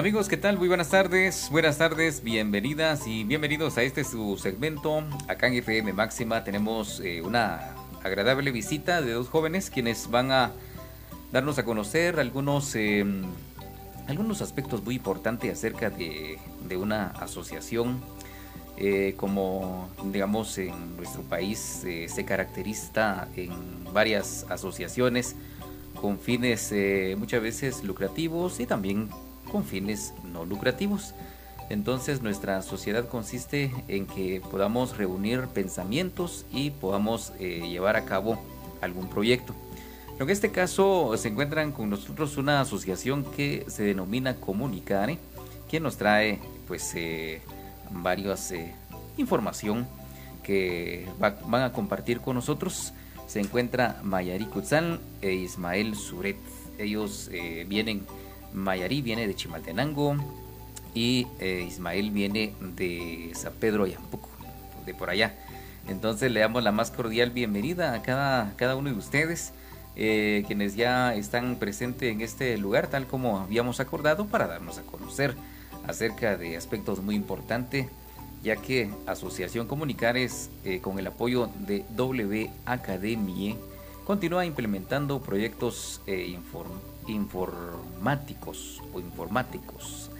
Amigos, ¿qué tal? Muy buenas tardes, buenas tardes, bienvenidas y bienvenidos a este su segmento. Acá en FM Máxima tenemos eh, una agradable visita de dos jóvenes quienes van a darnos a conocer algunos, eh, algunos aspectos muy importantes acerca de, de una asociación. Eh, como digamos en nuestro país se caracteriza en varias asociaciones con fines muchas veces lucrativos y también con fines no lucrativos. Entonces nuestra sociedad consiste en que podamos reunir pensamientos y podamos eh, llevar a cabo algún proyecto. En este caso se encuentran con nosotros una asociación que se denomina Comunicare, que nos trae pues eh, varias eh, información que van a compartir con nosotros. Se encuentra Mayari Kutzal e Ismael Suret. Ellos vienen Mayarí viene de Chimaltenango y eh, Ismael viene de San Pedro Yampuco, de por allá. Entonces le damos la más cordial bienvenida a cada, cada uno de ustedes, eh, quienes ya están presentes en este lugar, tal como habíamos acordado, para darnos a conocer acerca de aspectos muy importantes, ya que Asociación Comunicares, eh, con el apoyo de W Academie, continúa implementando proyectos informativos informáticos o informáticos,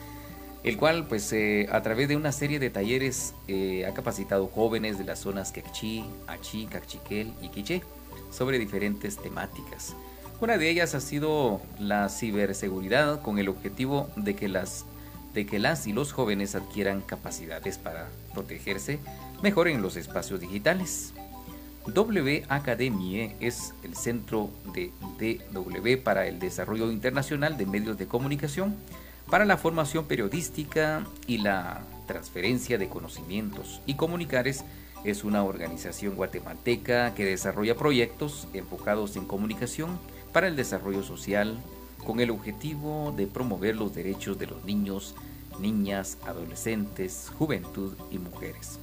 el cual pues eh, a través de una serie de talleres eh, ha capacitado jóvenes de las zonas Quechí, Achí, Cachiquel y Quiché sobre diferentes temáticas. Una de ellas ha sido la ciberseguridad con el objetivo de que las de que las y los jóvenes adquieran capacidades para protegerse mejor en los espacios digitales. W Academie es el centro de DW para el desarrollo internacional de medios de comunicación, para la formación periodística y la transferencia de conocimientos. Y Comunicares es una organización guatemalteca que desarrolla proyectos enfocados en comunicación para el desarrollo social con el objetivo de promover los derechos de los niños, niñas, adolescentes, juventud y mujeres.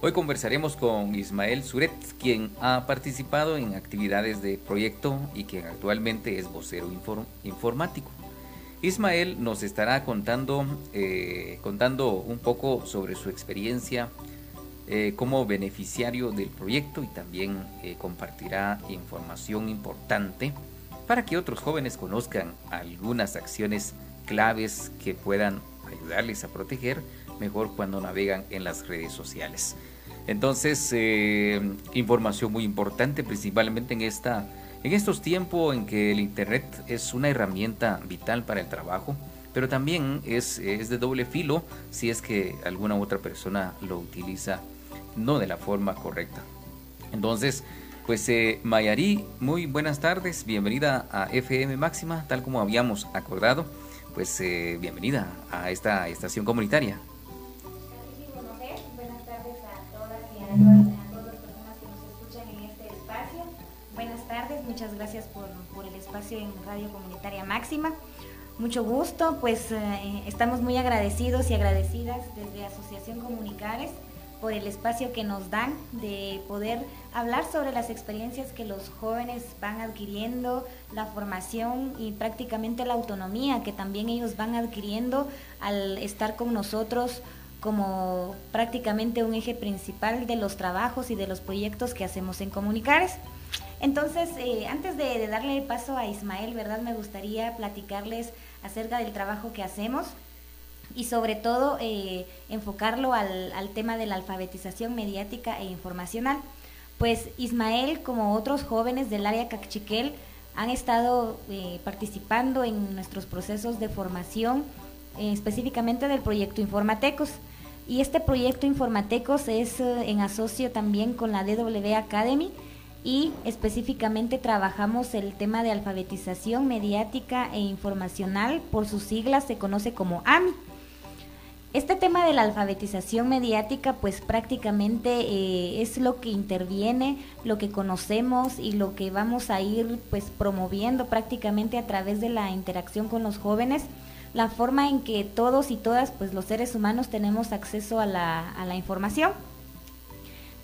Hoy conversaremos con Ismael Suret, quien ha participado en actividades de proyecto y quien actualmente es vocero informático. Ismael nos estará contando, eh, contando un poco sobre su experiencia eh, como beneficiario del proyecto y también eh, compartirá información importante para que otros jóvenes conozcan algunas acciones claves que puedan ayudarles a proteger mejor cuando navegan en las redes sociales. Entonces, eh, información muy importante, principalmente en, esta, en estos tiempos en que el Internet es una herramienta vital para el trabajo, pero también es, es de doble filo si es que alguna otra persona lo utiliza no de la forma correcta. Entonces, pues eh, Mayari, muy buenas tardes, bienvenida a FM Máxima, tal como habíamos acordado, pues eh, bienvenida a esta estación comunitaria. Muchas gracias por, el espacio en Radio Comunitaria Máxima. Mucho gusto, pues eh, estamos muy agradecidos y agradecidas desde Asociación Comunicares por el espacio que nos dan de poder hablar sobre las experiencias que los jóvenes van adquiriendo, la formación y prácticamente la autonomía que también ellos van adquiriendo al estar con nosotros como prácticamente un eje principal de los trabajos y de los proyectos que hacemos en Comunicares. Entonces, eh, antes de, darle paso a Ismael, ¿verdad? Me gustaría platicarles acerca del trabajo que hacemos y sobre todo eh, enfocarlo al, tema de la alfabetización mediática e informacional. Pues Ismael, como otros jóvenes del área Cachiquel, han estado eh, participando en nuestros procesos de formación, específicamente del proyecto Informatecos. Y este proyecto Informatecos es en asocio también con la DW Academy y específicamente trabajamos el tema de alfabetización mediática e informacional, por sus siglas se conoce como AMI. Este tema de la alfabetización mediática pues prácticamente eh, es lo que interviene, lo que conocemos y lo que vamos a ir pues promoviendo prácticamente a través de la interacción con los jóvenes la forma en que todos y todas, pues los seres humanos tenemos acceso a la, a la información.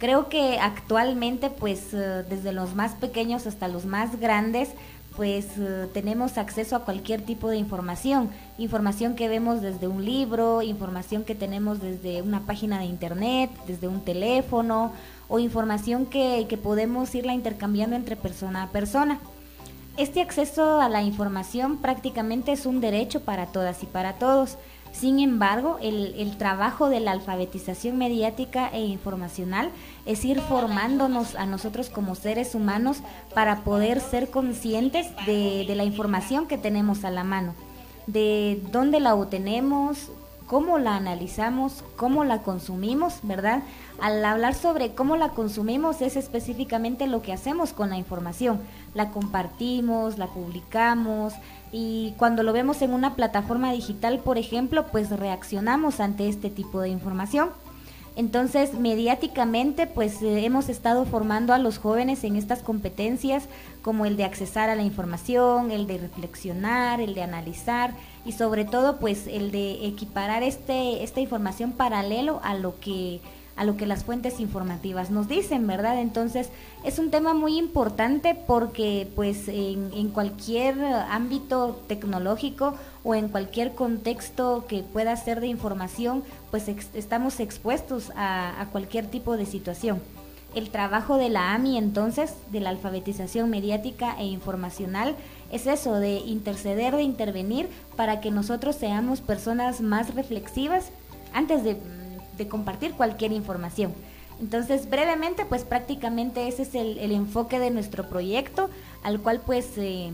Creo que actualmente, pues eh, desde los más pequeños hasta los más grandes, pues eh, tenemos acceso a cualquier tipo de información, información que vemos desde un libro, información que tenemos desde una página de internet, desde un teléfono o información que, que podemos irla intercambiando entre persona a persona. Este acceso a la información prácticamente es un derecho para todas y para todos. Sin embargo, el, trabajo de la alfabetización mediática e informacional es ir formándonos a nosotros como seres humanos para poder ser conscientes de, de la información que tenemos a la mano, de dónde la obtenemos, cómo la analizamos, cómo la consumimos, ¿verdad? Al hablar sobre cómo la consumimos es específicamente lo que hacemos con la información. La compartimos, la publicamos, y cuando lo vemos en una plataforma digital, por ejemplo, pues reaccionamos ante este tipo de información. Entonces, mediáticamente, pues eh, hemos estado formando a los jóvenes en estas competencias como el de accesar a la información, el de reflexionar, el de analizar y sobre todo, pues el de equiparar este, esta información paralelo a lo que a lo que las fuentes informativas nos dicen, ¿verdad? Entonces es un tema muy importante porque pues en, cualquier ámbito tecnológico o en cualquier contexto que pueda ser de información, pues estamos expuestos a, a cualquier tipo de situación. El trabajo de la AMI entonces, de la alfabetización mediática e informacional, es eso, de interceder, de intervenir para que nosotros seamos personas más reflexivas antes de de compartir cualquier información. Entonces, brevemente, pues prácticamente ese es el, enfoque de nuestro proyecto, al cual pues eh,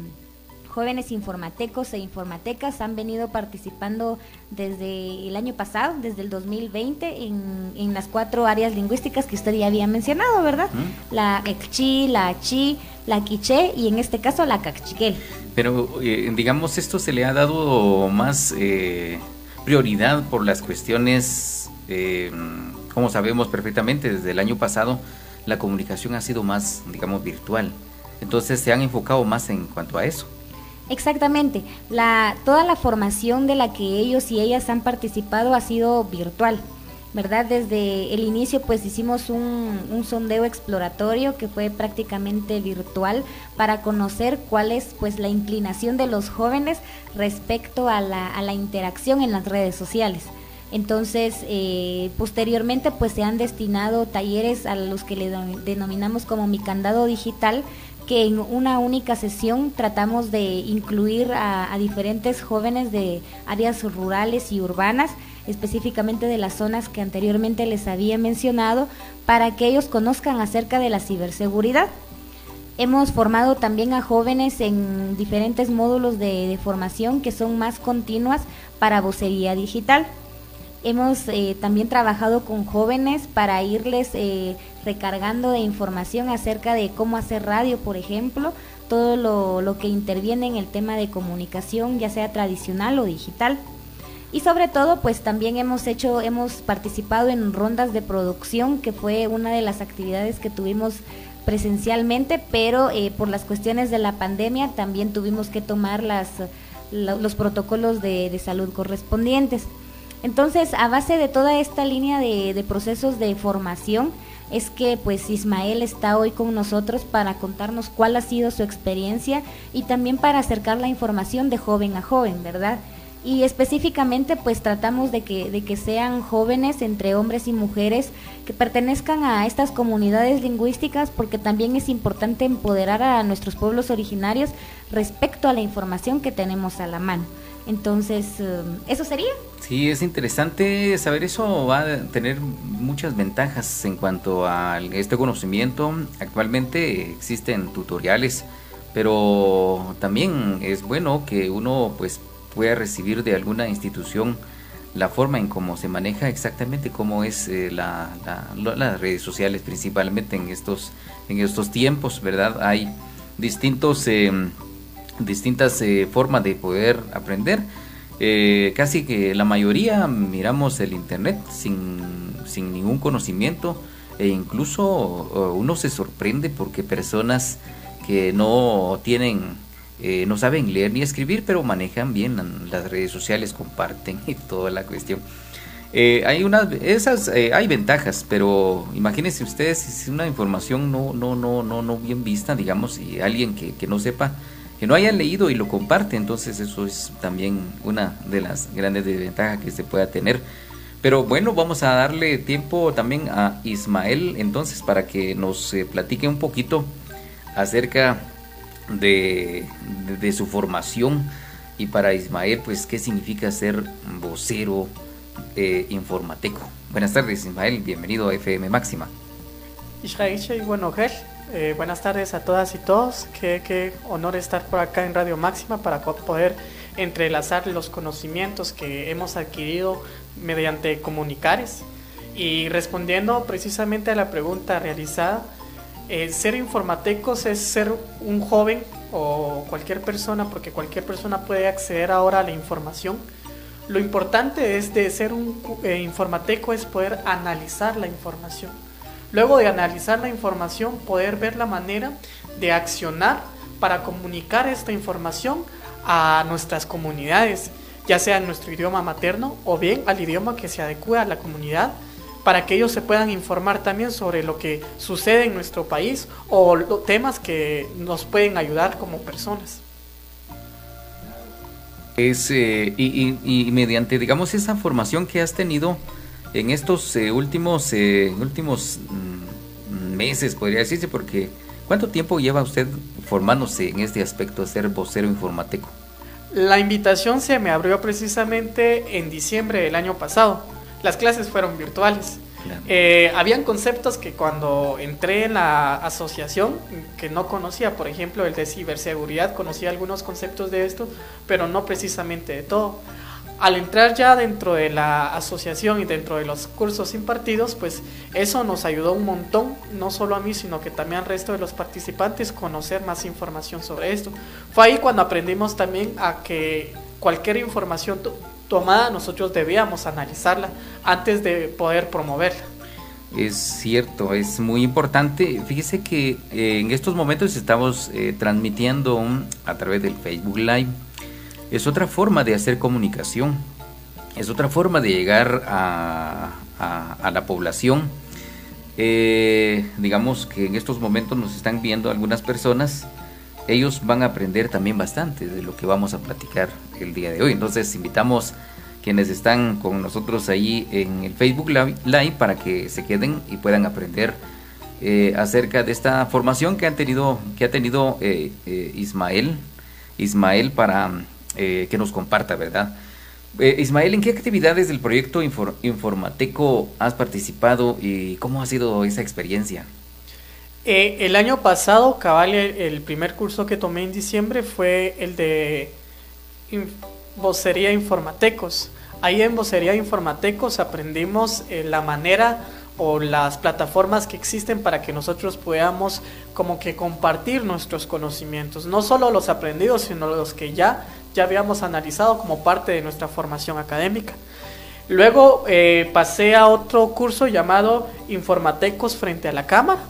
jóvenes informatecos e informatecas han venido participando desde el año pasado, desde el 2020, en, en las cuatro áreas lingüísticas que usted ya había mencionado, ¿verdad? La Ekchi, la Chi, la Quiche y en este caso la Cachiquel. Pero, eh, digamos, esto se le ha dado más eh, prioridad por las cuestiones eh, como sabemos perfectamente, desde el año pasado la comunicación ha sido más, digamos, virtual. Entonces se han enfocado más en cuanto a eso. Exactamente. La, toda la formación de la que ellos y ellas han participado ha sido virtual. ¿verdad? Desde el inicio pues hicimos un, sondeo exploratorio que fue prácticamente virtual para conocer cuál es pues la inclinación de los jóvenes respecto a la, a la interacción en las redes sociales. Entonces, eh, posteriormente, pues se han destinado talleres a los que le denominamos como mi candado digital, que en una única sesión tratamos de incluir a, diferentes jóvenes de áreas rurales y urbanas, específicamente de las zonas que anteriormente les había mencionado, para que ellos conozcan acerca de la ciberseguridad. Hemos formado también a jóvenes en diferentes módulos de formación que son más continuas para vocería digital. Hemos eh, también trabajado con jóvenes para irles eh, recargando de información acerca de cómo hacer radio, por ejemplo, todo lo, lo, que interviene en el tema de comunicación, ya sea tradicional o digital. Y sobre todo, pues también hemos hecho, hemos participado en rondas de producción, que fue una de las actividades que tuvimos presencialmente, pero eh, por las cuestiones de la pandemia también tuvimos que tomar las, los protocolos de, de salud correspondientes. Entonces, a base de toda esta línea de, procesos de formación, es que pues Ismael está hoy con nosotros para contarnos cuál ha sido su experiencia y también para acercar la información de joven a joven, ¿verdad? Y específicamente pues tratamos de que, de que sean jóvenes entre hombres y mujeres que pertenezcan a estas comunidades lingüísticas porque también es importante empoderar a nuestros pueblos originarios respecto a la información que tenemos a la mano. Entonces, eh, ¿eso sería? Sí, es interesante saber eso. Va a tener muchas ventajas en cuanto a este conocimiento. Actualmente existen tutoriales, pero también es bueno que uno pues pueda recibir de alguna institución la forma en cómo se maneja exactamente cómo es eh, la, las redes sociales principalmente en estos en estos tiempos verdad hay distintos em, distintas eh, formas de poder aprender. Eh, casi que la mayoría miramos el internet sin, sin ningún conocimiento e incluso uno se sorprende porque personas que no tienen eh, no saben leer ni escribir pero manejan bien las redes sociales comparten y toda la cuestión hay unas esas hay ventajas pero imagínense ustedes si una información no no no no no bien vista digamos y alguien que, que no sepa que no hayan leído y lo comparte, entonces eso es también una de las grandes desventajas que se pueda tener. Pero bueno, vamos a darle tiempo también a Ismael entonces para que nos eh, platique un poquito acerca de, su formación y para Ismael pues qué significa ser vocero eh, informateco. Buenas tardes Ismael, bienvenido a FM Máxima. Israel y bueno, eh, buenas tardes a todas y todos. Qué, honor estar por acá en Radio Máxima para poder entrelazar los conocimientos que hemos adquirido mediante comunicares. Y respondiendo precisamente a la pregunta realizada, eh, ser informatecos es ser un joven o cualquier persona, porque cualquier persona puede acceder ahora a la información. Lo importante es de ser un eh, informateco es poder analizar la información Luego de analizar la información, poder ver la manera de accionar para comunicar esta información a nuestras comunidades, ya sea en nuestro idioma materno o bien al idioma que se adecue a la comunidad, para que ellos se puedan informar también sobre lo que sucede en nuestro país o temas que nos pueden ayudar como personas. Es, eh, y mediante, digamos, esa formación que has tenido, en estos eh, últimos, eh, últimos mm, meses, podría decirse, porque ¿cuánto tiempo lleva usted formándose en este aspecto de ser vocero informático? La invitación se me abrió precisamente en diciembre del año pasado. Las clases fueron virtuales. Eh, habían conceptos que cuando entré en la asociación, que no conocía, por ejemplo, el de ciberseguridad, conocía algunos conceptos de esto, pero no precisamente de todo al entrar ya dentro de la asociación y dentro de los cursos impartidos, pues eso nos ayudó un montón, no solo a mí, sino que también al resto de los participantes conocer más información sobre esto. Fue ahí cuando aprendimos también a que cualquier información tomada nosotros debíamos analizarla antes de poder promoverla. Es cierto, es muy importante. Fíjese que eh, en estos momentos estamos eh, transmitiendo a través del Facebook Live es otra forma de hacer comunicación, es otra forma de llegar a, la población. Eh, digamos que en estos momentos nos están viendo algunas personas, ellos van a aprender también bastante de lo que vamos a platicar el día de hoy. Entonces invitamos quienes están con nosotros ahí en el Facebook Live para que se queden y puedan aprender eh, acerca de esta formación que han tenido, que ha tenido eh, Ismael, Ismael para eh, que nos comparta, ¿verdad? Eh, Ismael, ¿en qué actividades del proyecto Informateco has participado y cómo ha sido esa experiencia? Eh, el año pasado, cabal, el, primer curso que tomé en diciembre fue el de Vocería Informatecos. Ahí en Vocería Informatecos aprendimos la manera o las plataformas que existen para que nosotros podamos como que compartir nuestros conocimientos, no solo los aprendidos, sino los que ya ya habíamos analizado como parte de nuestra formación académica. Luego eh, pasé a otro curso llamado Informatecos frente a la cámara.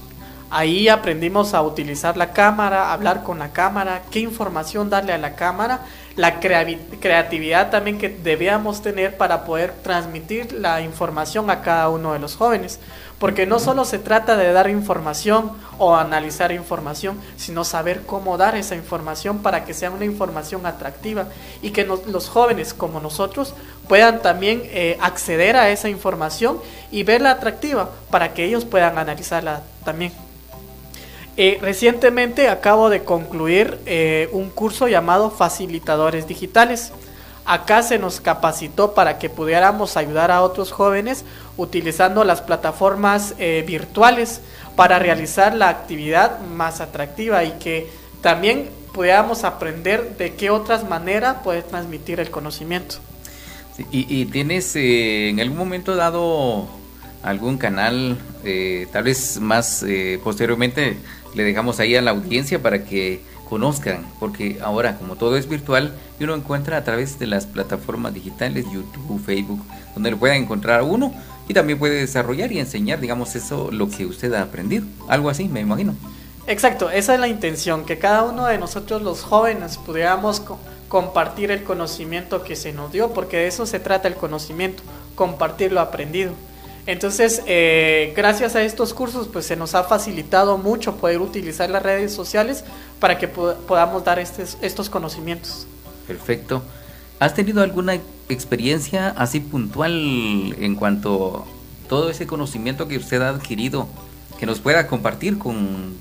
Ahí aprendimos a utilizar la cámara, hablar con la cámara, qué información darle a la cámara, la creatividad también que debíamos tener para poder transmitir la información a cada uno de los jóvenes. Porque no solo se trata de dar información o analizar información, sino saber cómo dar esa información para que sea una información atractiva y que los jóvenes como nosotros puedan también eh, acceder a esa información y verla atractiva para que ellos puedan analizarla también. Eh, recientemente acabo de concluir eh, un curso llamado Facilitadores Digitales. Acá se nos capacitó para que pudiéramos ayudar a otros jóvenes utilizando las plataformas eh, virtuales para realizar la actividad más atractiva y que también pudiéramos aprender de qué otras maneras poder transmitir el conocimiento. y, tienes eh, en algún momento dado algún canal, eh, tal vez más posteriormente le dejamos ahí a la audiencia para que conozcan, porque ahora como todo es virtual, y uno encuentra a través de las plataformas digitales, YouTube, Facebook, donde lo pueda encontrar uno y también puede desarrollar y enseñar, digamos, eso, lo que usted ha aprendido. Algo así, me imagino. Exacto, esa es la intención, que cada uno de nosotros los jóvenes pudiéramos compartir el conocimiento que se nos dio, porque de eso se trata el conocimiento, compartir lo aprendido. Entonces, eh, gracias a estos cursos, pues se nos ha facilitado mucho poder utilizar las redes sociales para que podamos dar estos, estos conocimientos. Perfecto. ¿Has tenido alguna experiencia así puntual en cuanto a todo ese conocimiento que usted ha adquirido que nos pueda compartir con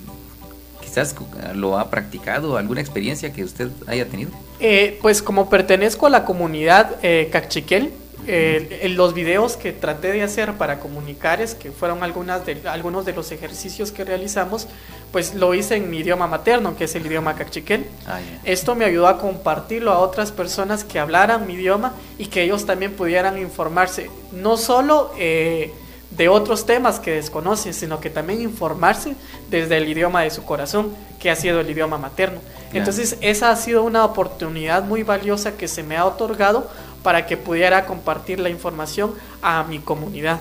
quizás lo ha practicado, alguna experiencia que usted haya tenido? Eh, pues como pertenezco a la comunidad eh, Cachiquel, eh, los videos que traté de hacer para comunicares, que fueron algunas de, algunos de los ejercicios que realizamos, pues lo hice en mi idioma materno, que es el idioma cachiquel. Ah, Esto me ayudó a compartirlo a otras personas que hablaran mi idioma y que ellos también pudieran informarse, no solo eh, de otros temas que desconocen, sino que también informarse desde el idioma de su corazón, que ha sido el idioma materno. Entonces, esa ha sido una oportunidad muy valiosa que se me ha otorgado para que pudiera compartir la información a mi comunidad.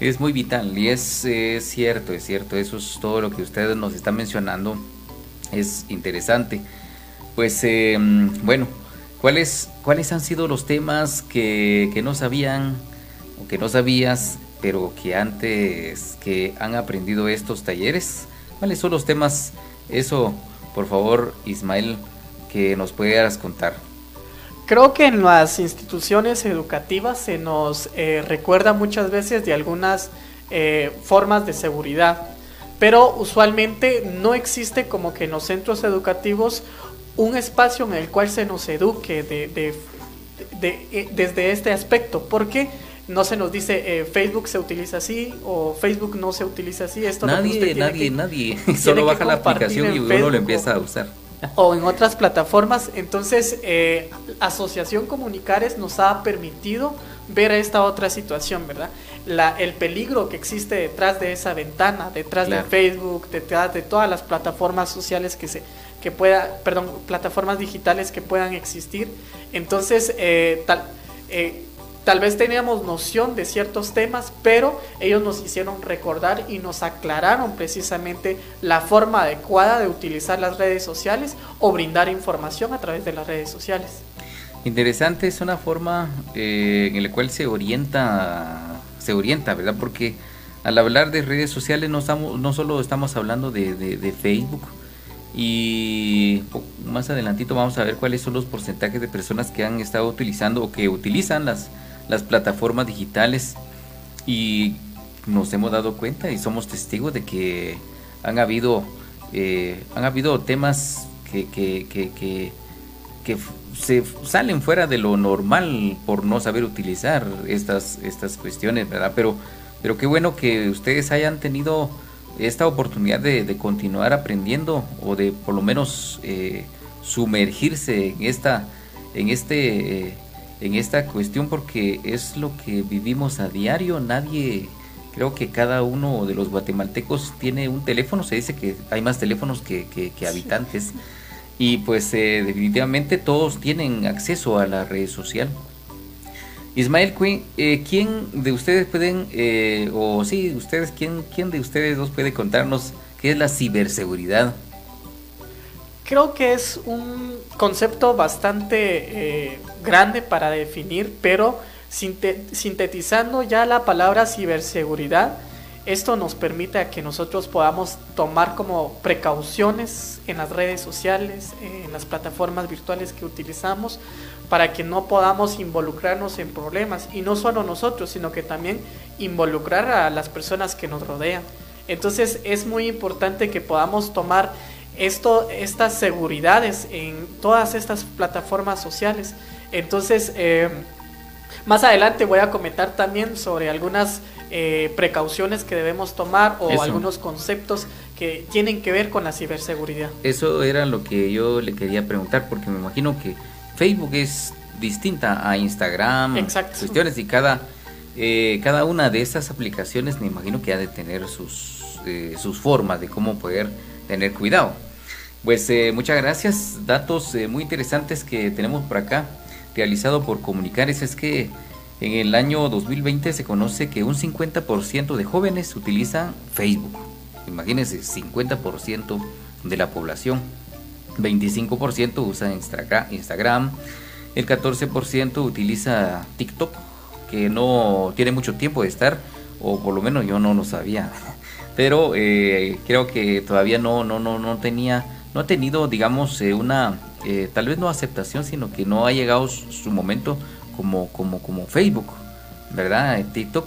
Es muy vital y es, cierto, es cierto, eso es todo lo que ustedes nos están mencionando, es interesante. Pues em, bueno, ¿cuáles, ¿cuáles han sido los temas que, que no sabían o que no sabías, pero que antes que han aprendido estos talleres? ¿Cuáles son los temas? Eso, por favor, Ismael, que nos pudieras contar. Creo que en las instituciones educativas se nos eh, recuerda muchas veces de algunas eh, formas de seguridad, pero usualmente no existe como que en los centros educativos un espacio en el cual se nos eduque de, eh, desde este aspecto, porque no se nos dice Facebook se utiliza así o Facebook no se utiliza así. Esto nadie, nadie, nadie. Solo baja la aplicación y uno lo empieza a usar o en otras plataformas. Entonces, eh, Asociación Comunicares nos ha permitido ver esta otra situación, ¿verdad? La, el peligro que existe detrás de esa ventana, detrás de Facebook, detrás de todas las plataformas sociales que se que pueda, perdón, plataformas digitales que puedan existir. Entonces, eh, tal, eh, Tal vez teníamos noción de ciertos temas, pero ellos nos hicieron recordar y nos aclararon precisamente la forma adecuada de utilizar las redes sociales o brindar información a través de las redes sociales. Interesante, es una forma eh, en la cual se orienta, se orienta, ¿verdad? Porque al hablar de redes sociales no, estamos, no solo estamos hablando de, de Facebook, y más adelantito vamos a ver cuáles son los porcentajes de personas que han estado utilizando o que utilizan las las plataformas digitales y nos hemos dado cuenta y somos testigos de que han habido, eh, han habido temas que, que, que, se salen fuera de lo normal por no saber utilizar estas, estas cuestiones, ¿verdad? Pero, pero qué bueno que ustedes hayan tenido esta oportunidad de, continuar aprendiendo o de por lo menos eh, sumergirse en esta en este en esta cuestión porque es lo que vivimos a diario. Nadie, creo que cada uno de los guatemaltecos tiene un teléfono. Se dice que hay más teléfonos que, habitantes. Y pues eh, definitivamente todos tienen acceso a la red social. Ismael Quinn, eh, ¿quién de ustedes pueden, eh, o sí, ustedes, ¿quién, quién de ustedes dos puede contarnos qué es la ciberseguridad? Creo que es un concepto bastante eh, grande para definir, pero sintetizando ya la palabra ciberseguridad, esto nos permite que nosotros podamos tomar como precauciones en las redes sociales, en las plataformas virtuales que utilizamos, para que no podamos involucrarnos en problemas. Y no solo nosotros, sino que también involucrar a las personas que nos rodean. Entonces es muy importante que podamos tomar esto, estas seguridades en todas estas plataformas sociales. Entonces, eh, más adelante voy a comentar también sobre algunas eh, precauciones que debemos tomar o algunos conceptos que tienen que ver con la ciberseguridad. Eso era lo que yo le quería preguntar, porque me imagino que Facebook es distinta a Instagram, Exacto. cuestiones y cada, eh, cada una de estas aplicaciones me imagino que ha de tener sus, sus formas de cómo poder tener cuidado. Pues eh, muchas gracias, datos eh, muy interesantes que tenemos por acá, realizado por Comunicares, es que en el año 2020 se conoce que un 50% de jóvenes utilizan Facebook. Imagínense, 50% de la población. 25% usa Instagram, el 14% utiliza TikTok, que no tiene mucho tiempo de estar, o por lo menos yo no lo sabía. Pero eh, creo que todavía no, no, no, no tenía no ha tenido, digamos, eh, una, eh, tal vez no aceptación, sino que no ha llegado su momento como, como, como Facebook, ¿verdad? TikTok.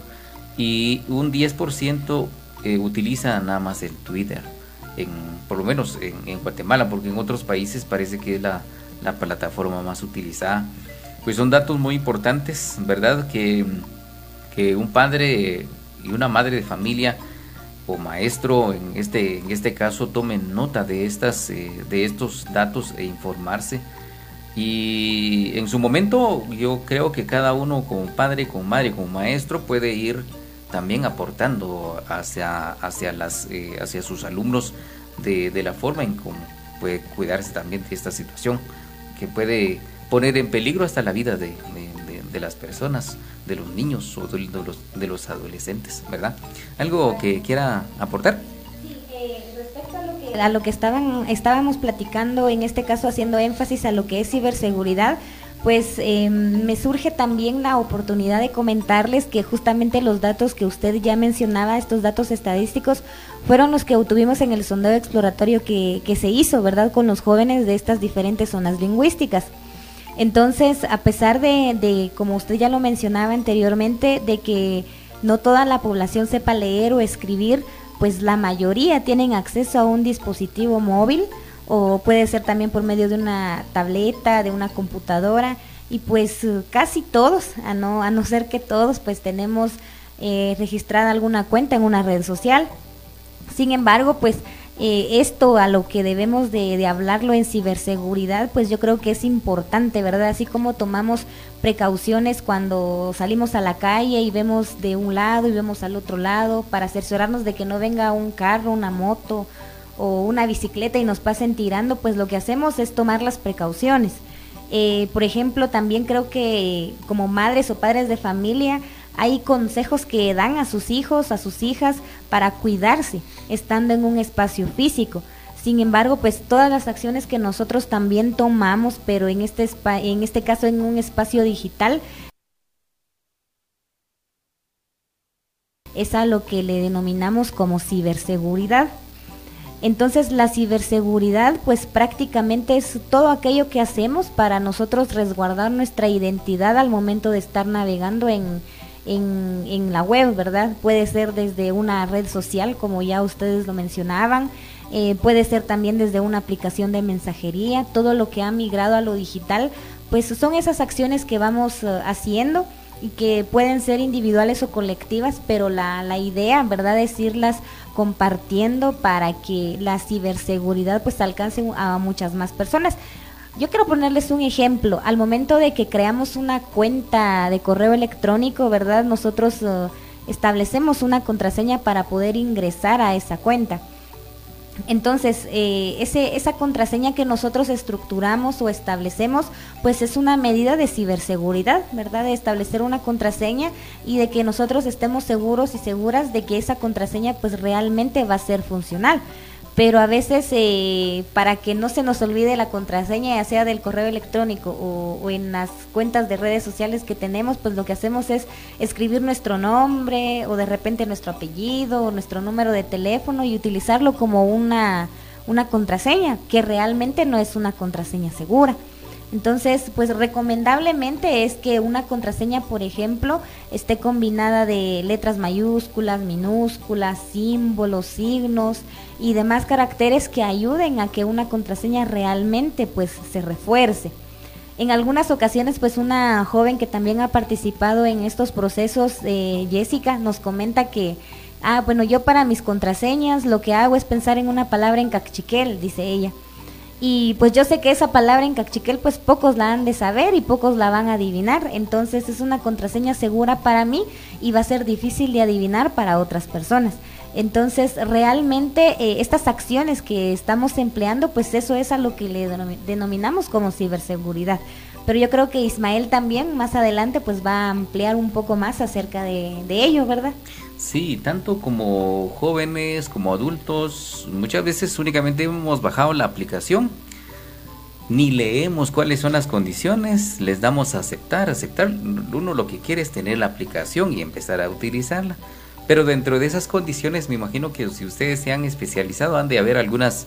Y un 10% eh, utiliza nada más el Twitter, en, por lo menos en, Guatemala, porque en otros países parece que es la, la plataforma más utilizada. Pues son datos muy importantes, ¿verdad? Que, que un padre y una madre de familia maestro en este, en este caso tomen nota de, estas, eh, de estos datos e informarse. Y en su momento yo creo que cada uno como padre, como madre, como maestro puede ir también aportando hacia, hacia, las, eh, hacia sus alumnos de, la forma en cómo puede cuidarse también de esta situación que puede poner en peligro hasta la vida de las personas, de los niños o de los, de los adolescentes, ¿verdad? ¿Algo que quiera aportar? A lo que estaban, estábamos platicando, en este caso haciendo énfasis a lo que es ciberseguridad, pues eh, me surge también la oportunidad de comentarles que justamente los datos que usted ya mencionaba, estos datos estadísticos, fueron los que obtuvimos en el sondeo exploratorio que, que se hizo, ¿verdad?, con los jóvenes de estas diferentes zonas lingüísticas. Entonces, a pesar de, como usted ya lo mencionaba anteriormente, de que no toda la población sepa leer o escribir, pues la mayoría tienen acceso a un dispositivo móvil o puede ser también por medio de una tableta, de una computadora y pues casi todos, a no, a no ser que todos, pues tenemos eh, registrada alguna cuenta en una red social. Sin embargo, pues eh, esto a lo que debemos de, hablarlo en ciberseguridad, pues yo creo que es importante, ¿verdad? Así como tomamos precauciones cuando salimos a la calle y vemos de un lado y vemos al otro lado para cerciorarnos de que no venga un carro, una moto o una bicicleta y nos pasen tirando, pues lo que hacemos es tomar las precauciones. Eh, por ejemplo, también creo que como madres o padres de familia, hay consejos que dan a sus hijos, a sus hijas, para cuidarse, estando en un espacio físico. Sin embargo, pues todas las acciones que nosotros también tomamos, pero en este, en este caso en un espacio digital, es a lo que le denominamos como ciberseguridad. Entonces la ciberseguridad pues prácticamente es todo aquello que hacemos para nosotros resguardar nuestra identidad al momento de estar navegando en, en, la web, ¿verdad? Puede ser desde una red social, como ya ustedes lo mencionaban, eh, puede ser también desde una aplicación de mensajería, todo lo que ha migrado a lo digital, pues son esas acciones que vamos uh, haciendo y que pueden ser individuales o colectivas, pero la, la idea, ¿verdad?, es irlas compartiendo para que la ciberseguridad pues alcance a muchas más personas. Yo quiero ponerles un ejemplo. Al momento de que creamos una cuenta de correo electrónico, ¿verdad? Nosotros uh, establecemos una contraseña para poder ingresar a esa cuenta. Entonces, eh, ese, esa contraseña que nosotros estructuramos o establecemos, pues es una medida de ciberseguridad, ¿verdad? De establecer una contraseña y de que nosotros estemos seguros y seguras de que esa contraseña pues realmente va a ser funcional pero a veces eh, para que no se nos olvide la contraseña, ya sea del correo electrónico o, en las cuentas de redes sociales que tenemos, pues lo que hacemos es escribir nuestro nombre o de repente nuestro apellido o nuestro número de teléfono y utilizarlo como una, una contraseña, que realmente no es una contraseña segura. Entonces, pues recomendablemente es que una contraseña, por ejemplo, esté combinada de letras mayúsculas, minúsculas, símbolos, signos y demás caracteres que ayuden a que una contraseña realmente pues se refuerce. En algunas ocasiones, pues una joven que también ha participado en estos procesos, eh, Jessica, nos comenta que, ah, bueno, yo para mis contraseñas lo que hago es pensar en una palabra en cachiquel, dice ella y pues yo sé que esa palabra en cachiquel pues pocos la han de saber y pocos la van a adivinar. Entonces es una contraseña segura para mí y va a ser difícil de adivinar para otras personas. Entonces realmente eh, estas acciones que estamos empleando pues eso es a lo que le denominamos como ciberseguridad. Pero yo creo que Ismael también más adelante pues va a ampliar un poco más acerca de, de ello, ¿verdad? Sí, tanto como jóvenes como adultos, muchas veces únicamente hemos bajado la aplicación, ni leemos cuáles son las condiciones, les damos a aceptar, aceptar, uno lo que quiere es tener la aplicación y empezar a utilizarla. Pero dentro de esas condiciones me imagino que si ustedes se han especializado han de haber algunas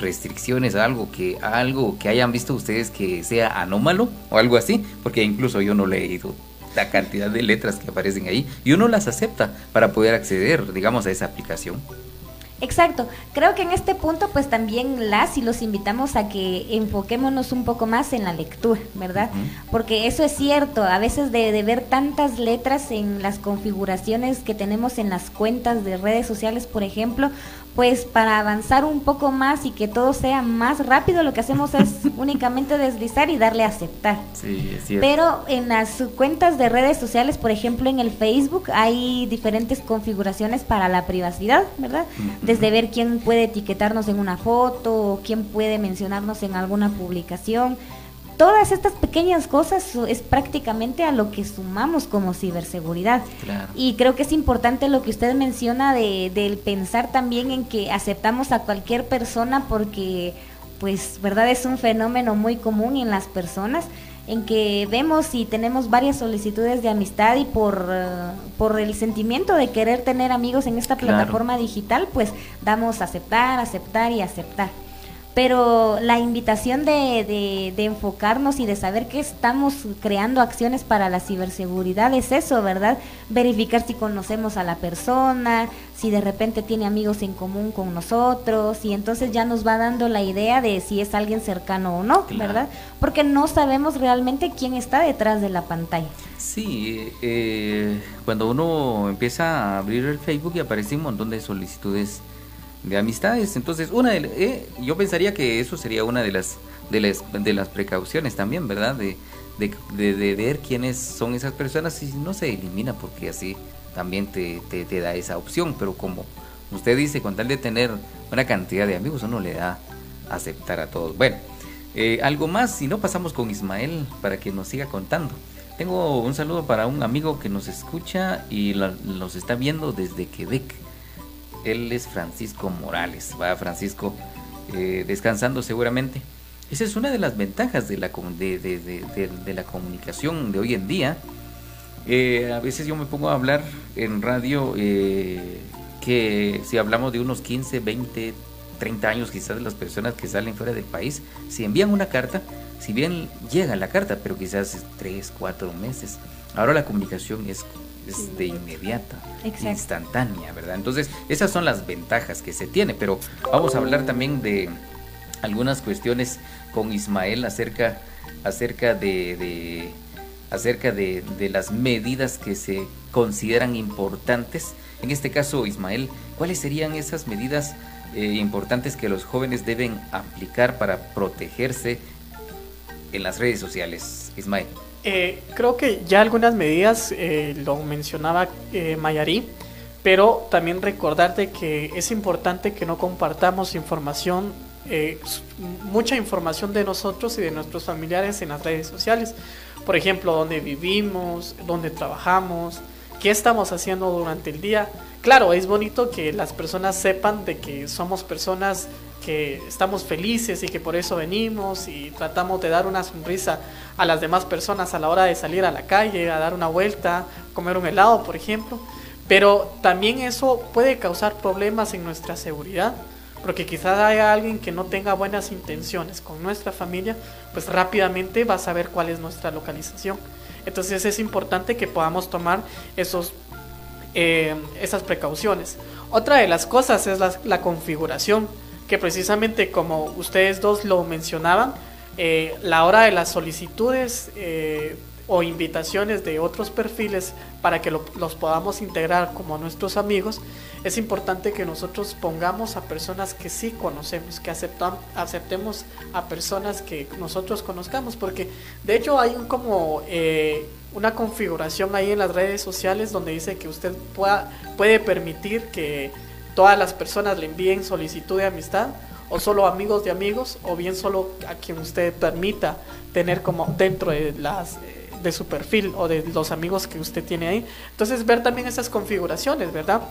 restricciones, algo que, algo que hayan visto ustedes que sea anómalo o algo así, porque incluso yo no le he leído la cantidad de letras que aparecen ahí y uno las acepta para poder acceder, digamos, a esa aplicación. Exacto. Creo que en este punto pues también las y los invitamos a que enfoquémonos un poco más en la lectura, ¿verdad? Porque eso es cierto, a veces de, de, ver tantas letras en las configuraciones que tenemos en las cuentas de redes sociales, por ejemplo, pues para avanzar un poco más y que todo sea más rápido, lo que hacemos es únicamente deslizar y darle a aceptar. Sí, es Pero en las cuentas de redes sociales, por ejemplo en el Facebook, hay diferentes configuraciones para la privacidad, ¿verdad? Desde ver quién puede etiquetarnos en una foto, o quién puede mencionarnos en alguna publicación todas estas pequeñas cosas es prácticamente a lo que sumamos como ciberseguridad. Y creo que es importante lo que usted menciona de, del pensar también en que aceptamos a cualquier persona porque, pues, verdad, es un fenómeno muy común en las personas en que vemos y tenemos varias solicitudes de amistad y por, uh, por el sentimiento de querer tener amigos en esta plataforma digital, pues damos aceptar, aceptar y aceptar pero la invitación de, de, enfocarnos y de saber que estamos creando acciones para la ciberseguridad es eso, ¿verdad? Verificar si conocemos a la persona, si de repente tiene amigos en común con nosotros y entonces ya nos va dando la idea de si es alguien cercano o no, ¿verdad? Porque no sabemos realmente quién está detrás de la pantalla. Sí, eh, cuando uno empieza a abrir el Facebook y aparece un montón de solicitudes de amistades. Entonces, una de, eh, yo pensaría que eso sería una de las, de las, de las precauciones también, ¿verdad? De, de, de, ver quiénes son esas personas y no se elimina porque así también te, te, da esa opción. Pero como usted dice, con tal de tener una cantidad de amigos, uno le da aceptar a todos. Bueno, eh, algo más, si no pasamos con Ismael para que nos siga contando. Tengo un saludo para un amigo que nos escucha y nos está viendo desde Quebec él es Francisco Morales. Va Francisco eh, descansando seguramente. Esa es una de las ventajas de la, de, de, la comunicación de hoy en día. Eh, a veces yo me pongo a hablar en radio eh, que si hablamos de unos 15, 20, 30 años quizás de las personas que salen fuera del país, si envían una carta, si bien llega la carta, pero quizás 3, 4 meses. Ahora la comunicación es es de inmediata, instantánea, ¿verdad? Entonces, esas son las ventajas que se tiene, pero vamos a hablar también de algunas cuestiones con Ismael acerca, acerca de, acerca de, las medidas que se consideran importantes. En este caso, Ismael, ¿cuáles serían esas medidas eh, importantes que los jóvenes deben aplicar para protegerse en las redes sociales? Ismael. Eh, creo que ya algunas medidas eh, lo mencionaba eh, Mayarí, pero también recordarte que es importante que no compartamos información, mucha información de nosotros y de nuestros familiares en las redes sociales. Por ejemplo, dónde vivimos, dónde trabajamos, qué estamos haciendo durante el día. Claro, es bonito que las personas sepan de que somos personas que estamos felices y que por eso venimos y tratamos de dar una sonrisa a las demás personas a la hora de salir a la calle, a dar una vuelta, comer un helado, por ejemplo. Pero también eso puede causar problemas en nuestra seguridad, porque quizás haya alguien que no tenga buenas intenciones con nuestra familia, pues rápidamente va a saber cuál es nuestra localización. Entonces es importante que podamos tomar esos, eh, esas precauciones. Otra de las cosas es la configuración que precisamente como ustedes dos lo mencionaban, eh, la hora de las solicitudes eh, o invitaciones de otros perfiles para que los podamos integrar como nuestros amigos, es importante que nosotros pongamos a personas que sí conocemos, que aceptemos a personas que nosotros conozcamos, porque de hecho hay un como eh, una configuración ahí en las redes sociales donde dice que usted pueda, puede permitir que todas las personas le envíen solicitud de amistad o solo amigos de amigos o bien solo a quien usted permita tener como dentro de las de su perfil o de los amigos que usted tiene ahí. Entonces ver también esas configuraciones, ¿verdad?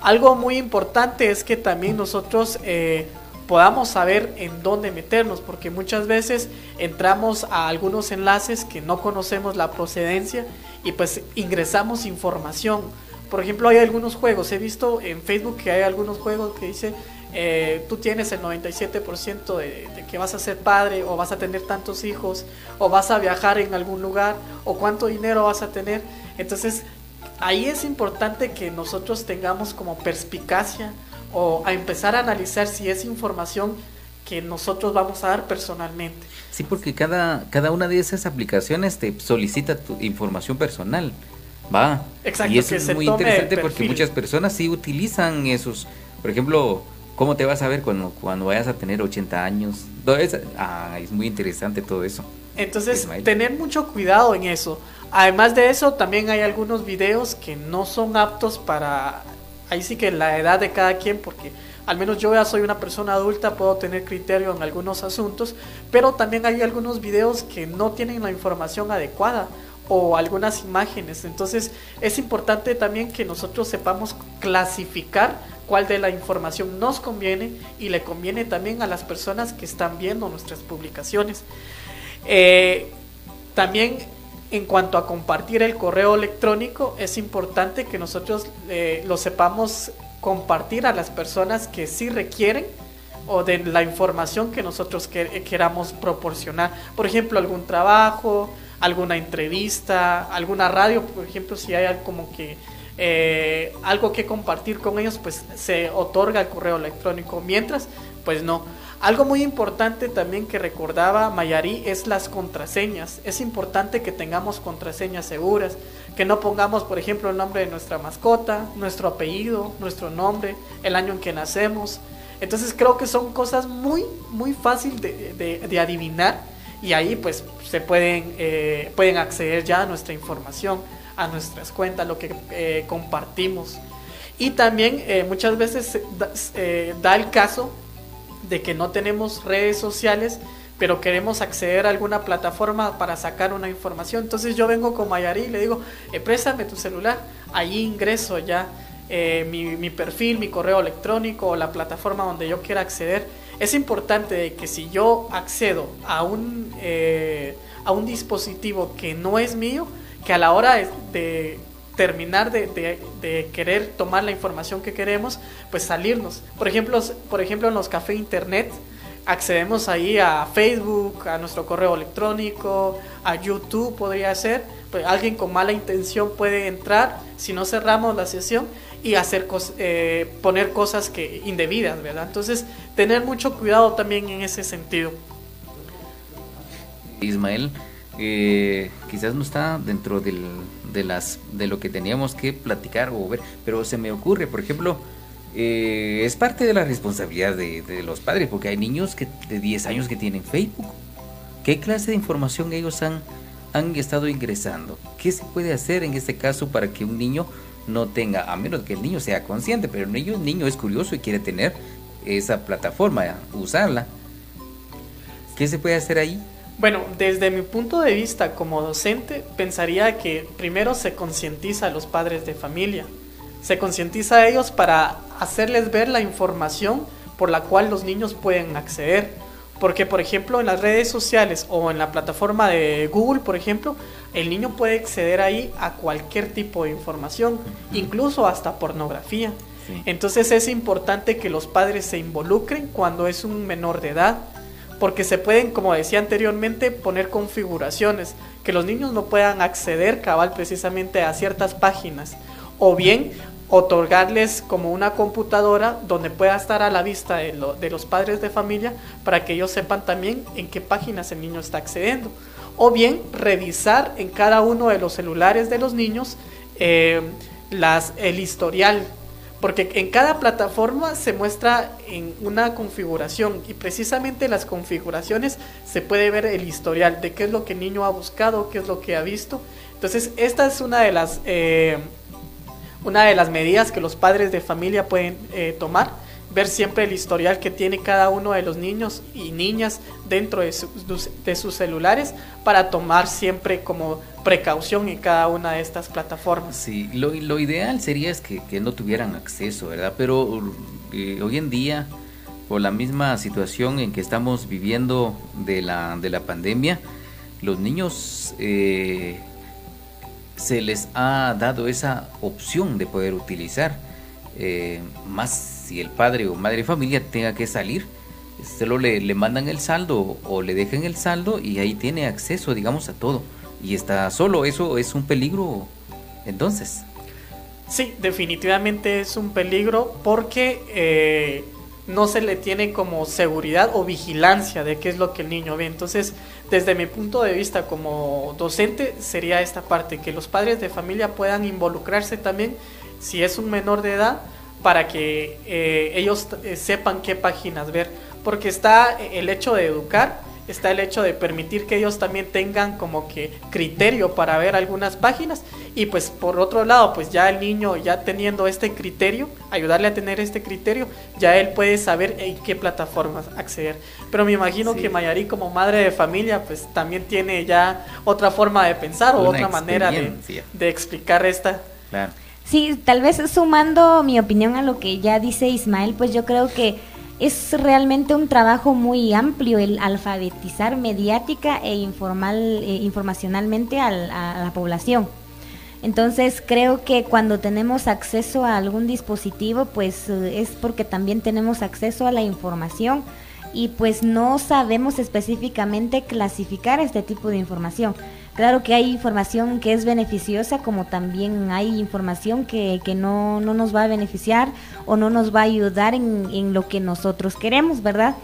Algo muy importante es que también nosotros eh, podamos saber en dónde meternos, porque muchas veces entramos a algunos enlaces que no conocemos la procedencia y pues ingresamos información por ejemplo, hay algunos juegos, he visto en Facebook que hay algunos juegos que dice eh, tú tienes el 97% de, de, que vas a ser padre o vas a tener tantos hijos o vas a viajar en algún lugar o cuánto dinero vas a tener. Entonces ahí es importante que nosotros tengamos como perspicacia o a empezar a analizar si es información que nosotros vamos a dar personalmente. Sí, porque cada, cada una de esas aplicaciones te solicita tu información personal. Va. Exacto, y eso es muy interesante porque muchas personas sí utilizan esos. Por ejemplo, ¿cómo te vas a ver cuando, cuando vayas a tener 80 años? Es, ah, es muy interesante todo eso. Entonces, tener mucho cuidado en eso. Además de eso, también hay algunos videos que no son aptos para, ahí sí que la edad de cada quien, porque al menos yo ya soy una persona adulta, puedo tener criterio en algunos asuntos, pero también hay algunos videos que no tienen la información adecuada o algunas imágenes. Entonces es importante también que nosotros sepamos clasificar cuál de la información nos conviene y le conviene también a las personas que están viendo nuestras publicaciones. Eh, también en cuanto a compartir el correo electrónico, es importante que nosotros eh, lo sepamos compartir a las personas que sí requieren o de la información que nosotros queramos proporcionar. Por ejemplo, algún trabajo, alguna entrevista, alguna radio, por ejemplo, si hay como que eh, algo que compartir con ellos, pues se otorga el correo electrónico. Mientras, pues no. Algo muy importante también que recordaba Mayari es las contraseñas. Es importante que tengamos contraseñas seguras, que no pongamos, por ejemplo, el nombre de nuestra mascota, nuestro apellido, nuestro nombre, el año en que nacemos. Entonces creo que son cosas muy, muy fácil de, adivinar y ahí pues se pueden, eh, pueden acceder ya a nuestra información, a nuestras cuentas, lo que eh, compartimos. Y también eh, muchas veces da el caso de que no tenemos redes sociales, pero queremos acceder a alguna plataforma para sacar una información. Entonces yo vengo con Mayari y le digo, eh, préstame tu celular, ahí ingreso ya eh, mi, perfil, mi correo electrónico o la plataforma donde yo quiera acceder. Es importante que si yo accedo a un, eh, a un dispositivo que no es mío, que a la hora de, terminar de, querer tomar la información que queremos, pues salirnos. Por ejemplo, por ejemplo en los cafés internet, accedemos ahí a Facebook, a nuestro correo electrónico, a YouTube podría ser. Pues alguien con mala intención puede entrar si no cerramos la sesión y hacer eh, poner cosas que indebidas, ¿verdad? Entonces, tener mucho cuidado también en ese sentido. Ismael, eh, quizás no está dentro del, de, las, de lo que teníamos que platicar o ver, pero se me ocurre, por ejemplo, eh, es parte de la responsabilidad de, los padres, porque hay niños que, de 10 años que tienen Facebook. ¿Qué clase de información ellos han, estado ingresando? ¿Qué se puede hacer en este caso para que un niño no tenga, a menos que el niño sea consciente, pero el niño, el niño es curioso y quiere tener esa plataforma, usarla? ¿Qué se puede hacer ahí? Bueno, desde mi punto de vista como docente, pensaría que primero se concientiza a los padres de familia, se concientiza a ellos para hacerles ver la información por la cual los niños pueden acceder. Porque, por ejemplo, en las redes sociales o en la plataforma de Google, por ejemplo, el niño puede acceder ahí a cualquier tipo de información, incluso hasta pornografía. Entonces es importante que los padres se involucren cuando es un menor de edad porque se pueden, como decía anteriormente, poner configuraciones, que los niños no puedan acceder cabal precisamente a ciertas páginas, o bien otorgarles como una computadora donde pueda estar a la vista de, los padres de familia para que ellos sepan también en qué páginas el niño está accediendo. O bien revisar en cada uno de los celulares de los niños eh, las, el historial porque en cada plataforma se muestra en una configuración y precisamente las configuraciones se puede ver el historial de qué es lo que el niño ha buscado, qué es lo que ha visto. Entonces esta es una de las, eh, una de las medidas que los padres de familia pueden eh, tomar, ver siempre el historial que tiene cada uno de los niños y niñas dentro de, de sus celulares para tomar siempre como precaución en cada una de estas plataformas. Sí, lo, ideal sería es que, no tuvieran acceso, ¿verdad? Pero eh, hoy en día, por la misma situación en que estamos viviendo de la, de la pandemia, los niños eh, se les ha dado esa opción de poder utilizar. Eh, más si el padre o madre de familia tenga que salir, solo le, mandan el saldo o le dejan el saldo y ahí tiene acceso, digamos, a todo. Y está solo, eso es un peligro entonces. Sí, definitivamente es un peligro porque eh, no se le tiene como seguridad o vigilancia de qué es lo que el niño ve. Entonces, desde mi punto de vista como docente, sería esta parte, que los padres de familia puedan involucrarse también, si es un menor de edad, para que eh, ellos eh, sepan qué páginas ver. Porque está el hecho de educar, está el hecho de permitir que ellos también tengan como que criterio para ver algunas páginas. Y pues por otro lado pues ya el niño ya teniendo este criterio ayudarle a tener este criterio ya él puede saber en qué plataformas acceder. Pero me imagino que Mayari como madre de familia pues también tiene ya otra forma de pensar o otra manera de, de, explicar esta sí tal vez sumando mi opinión a lo que ya dice Ismael pues yo creo que es realmente un trabajo muy amplio el alfabetizar mediática e informal, eh, informacionalmente a la población. Entonces creo que cuando tenemos acceso a algún dispositivo, pues eh, es porque también tenemos acceso a la información y pues no sabemos específicamente clasificar este tipo de información. Claro que hay información que es beneficiosa, como también hay información que, que no, no, nos va a beneficiar o no nos va a ayudar en, en lo que nosotros queremos, ¿verdad?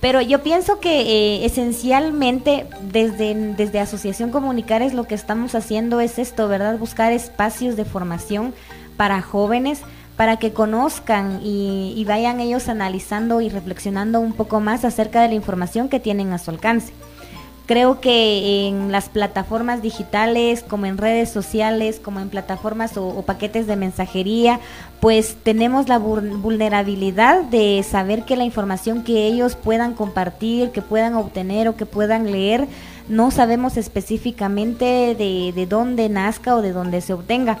Pero yo pienso que eh, esencialmente desde, desde Asociación Comunicares lo que estamos haciendo es esto, ¿verdad? Buscar espacios de formación para jóvenes para que conozcan y, y vayan ellos analizando y reflexionando un poco más acerca de la información que tienen a su alcance. Creo que en las plataformas digitales, como en redes sociales, como en plataformas o, paquetes de mensajería, pues tenemos la vulnerabilidad de saber que la información que ellos puedan compartir, que puedan obtener o que puedan leer, no sabemos específicamente de, de dónde nazca o de dónde se obtenga.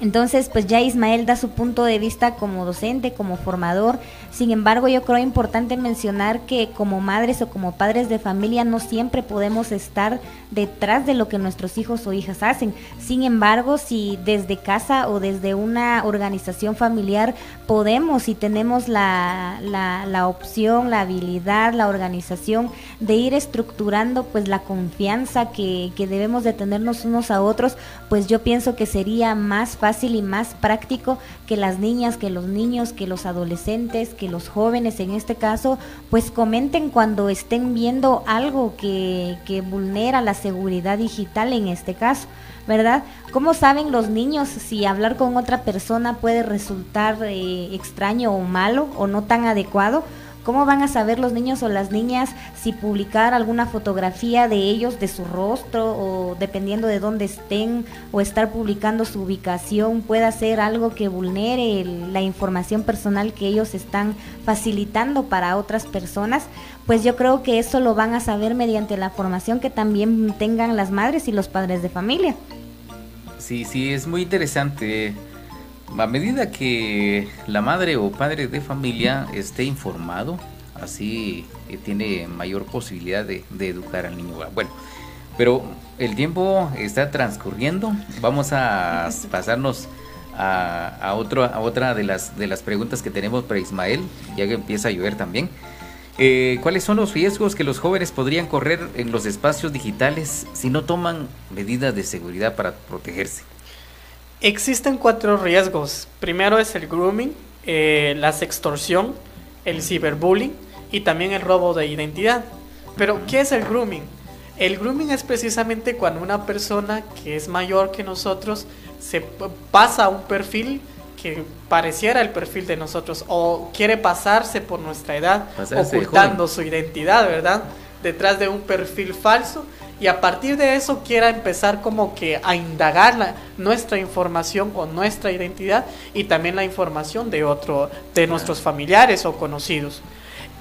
Entonces, pues ya Ismael da su punto de vista como docente, como formador. Sin embargo, yo creo importante mencionar que como madres o como padres de familia no siempre podemos estar detrás de lo que nuestros hijos o hijas hacen. Sin embargo, si desde casa o desde una organización familiar podemos y tenemos la, la, opción, la habilidad, la organización de ir estructurando pues la confianza que, que debemos de tenernos unos a otros, pues yo pienso que sería más fácil y más práctico que las niñas, que los niños, que los adolescentes, que los jóvenes en este caso, pues comenten cuando estén viendo algo que, que vulnera la seguridad digital en este caso. ¿verdad? ¿Cómo saben los niños si hablar con otra persona puede resultar eh, extraño o malo o no tan adecuado? ¿Cómo van a saber los niños o las niñas si publicar alguna fotografía de ellos, de su rostro o dependiendo de dónde estén o estar publicando su ubicación puede ser algo que vulnere la información personal que ellos están facilitando para otras personas? Pues yo creo que eso lo van a saber mediante la formación que también tengan las madres y los padres de familia. Sí, sí, es muy interesante a medida que la madre o padre de familia esté informado, así eh, tiene mayor posibilidad de, educar al niño. Bueno, pero el tiempo está transcurriendo. Vamos a pasarnos a, otro, a otra de las, de las preguntas que tenemos para Ismael, ya que empieza a llover también. Eh, ¿Cuáles son los riesgos que los jóvenes podrían correr en los espacios digitales si no toman medidas de seguridad para protegerse? Existen cuatro riesgos. Primero es el grooming, eh, la sextorsión, el ciberbullying y también el robo de identidad. Pero, ¿qué es el grooming? El grooming es precisamente cuando una persona que es mayor que nosotros se pasa a un perfil que pareciera el perfil de nosotros o quiere pasarse por nuestra edad, ocultando su identidad, ¿verdad? Detrás de un perfil falso y a partir de eso quiera empezar como que a indagar nuestra información o nuestra identidad y también la información de otro de nuestros familiares o conocidos.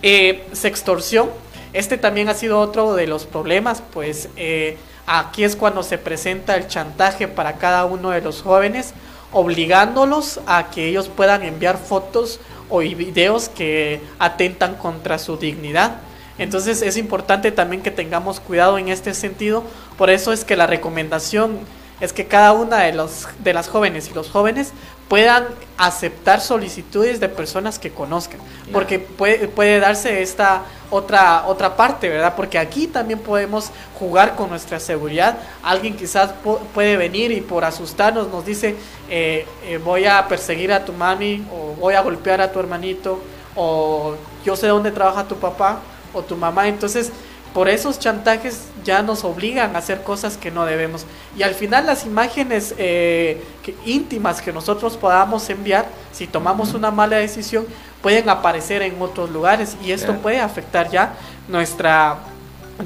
Eh, sextorsión este también ha sido otro de los problemas pues eh, aquí es cuando se presenta el chantaje para cada uno de los jóvenes obligándolos a que ellos puedan enviar fotos o videos que atentan contra su dignidad entonces es importante también que tengamos cuidado en este sentido. Por eso es que la recomendación es que cada una de, los, de las jóvenes y los jóvenes puedan aceptar solicitudes de personas que conozcan, porque puede, puede darse esta otra, otra parte, ¿verdad? Porque aquí también podemos jugar con nuestra seguridad. Alguien quizás puede venir y por asustarnos nos dice, eh, eh, voy a perseguir a tu mami o voy a golpear a tu hermanito o yo sé dónde trabaja tu papá o tu mamá. Entonces, por esos chantajes ya nos obligan a hacer cosas que no debemos. Y al final las imágenes eh, íntimas que nosotros podamos enviar, si tomamos una mala decisión, pueden aparecer en otros lugares y esto puede afectar ya nuestra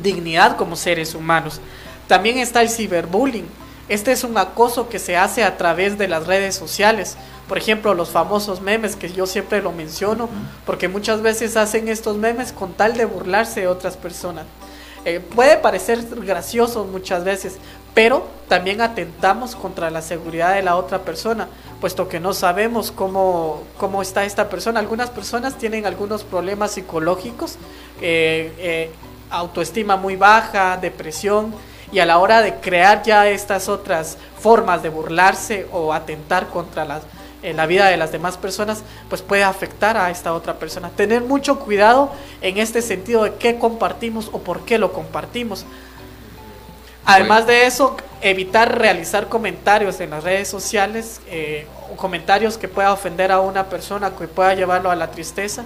dignidad como seres humanos. También está el ciberbullying. Este es un acoso que se hace a través de las redes sociales. Por ejemplo, los famosos memes que yo siempre lo menciono, porque muchas veces hacen estos memes con tal de burlarse de otras personas. Eh, puede parecer gracioso muchas veces, pero también atentamos contra la seguridad de la otra persona, puesto que no sabemos cómo, cómo está esta persona. Algunas personas tienen algunos problemas psicológicos, eh, eh, autoestima muy baja, depresión, y a la hora de crear ya estas otras formas de burlarse o atentar contra en la vida de las demás personas, pues puede afectar a esta otra persona. Tener mucho cuidado en este sentido de qué compartimos o por qué lo compartimos. Además de eso, evitar realizar comentarios en las redes sociales, eh, comentarios que pueda ofender a una persona, que pueda llevarlo a la tristeza.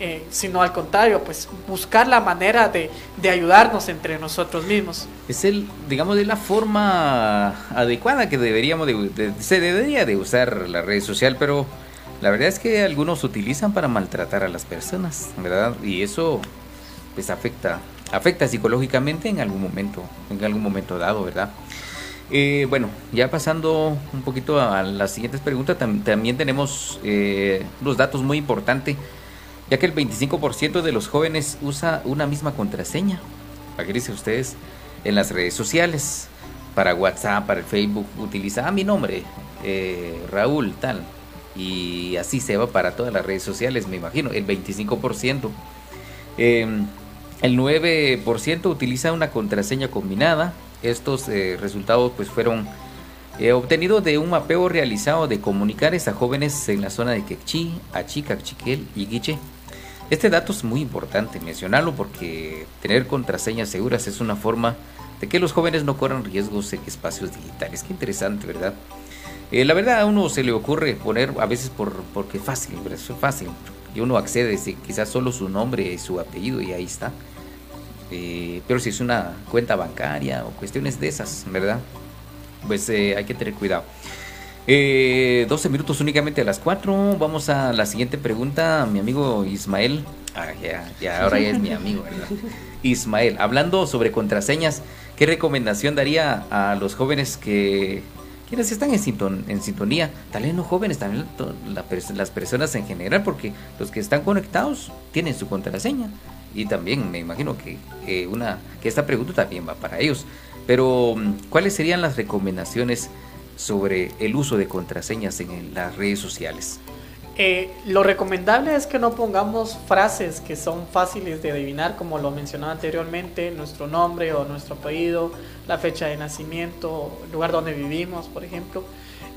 Eh, sino al contrario, pues buscar la manera de, ayudarnos entre nosotros mismos. Es el, digamos, de la forma adecuada que deberíamos de, se debería de usar la red social, pero la verdad es que algunos utilizan para maltratar a las personas, ¿verdad? Y eso pues afecta, afecta psicológicamente en algún momento, en algún momento dado, ¿verdad? Eh, bueno, ya pasando un poquito a las siguientes preguntas, también tenemos eh, unos datos muy importantes ya que el 25% de los jóvenes usa una misma contraseña, dicen ustedes, en las redes sociales, para WhatsApp, para el Facebook, utiliza ah, mi nombre, eh, Raúl, tal, y así se va para todas las redes sociales, me imagino, el 25%. Em, el 9% utiliza una contraseña combinada. Estos eh, resultados pues fueron eh, obtenidos de un mapeo realizado de comunicares a jóvenes en la zona de Quechí, Achica, Chiquel y Guiche este dato es muy importante mencionarlo porque tener contraseñas seguras es una forma de que los jóvenes no corran riesgos en espacios digitales. Qué interesante, ¿verdad? Eh, la verdad a uno se le ocurre poner a veces por, porque es fácil, ¿verdad? es fácil. Y uno accede, quizás solo su nombre y su apellido y ahí está. Eh, pero si es una cuenta bancaria o cuestiones de esas, ¿verdad? Pues eh, hay que tener cuidado. Eh, 12 minutos únicamente a las 4. Vamos a la siguiente pregunta. Mi amigo Ismael. Ah, ya, ya, ahora ya es mi amigo, ¿verdad? Ismael, hablando sobre contraseñas, ¿qué recomendación daría a los jóvenes que quienes están en, en sintonía? Tal vez no jóvenes, también las personas en general, porque los que están conectados tienen su contraseña. Y también me imagino que, una, que esta pregunta también va para ellos. Pero, ¿cuáles serían las recomendaciones? Sobre el uso de contraseñas en las redes sociales? Eh, lo recomendable es que no pongamos frases que son fáciles de adivinar, como lo mencionaba anteriormente, nuestro nombre o nuestro apellido, la fecha de nacimiento, el lugar donde vivimos, por ejemplo.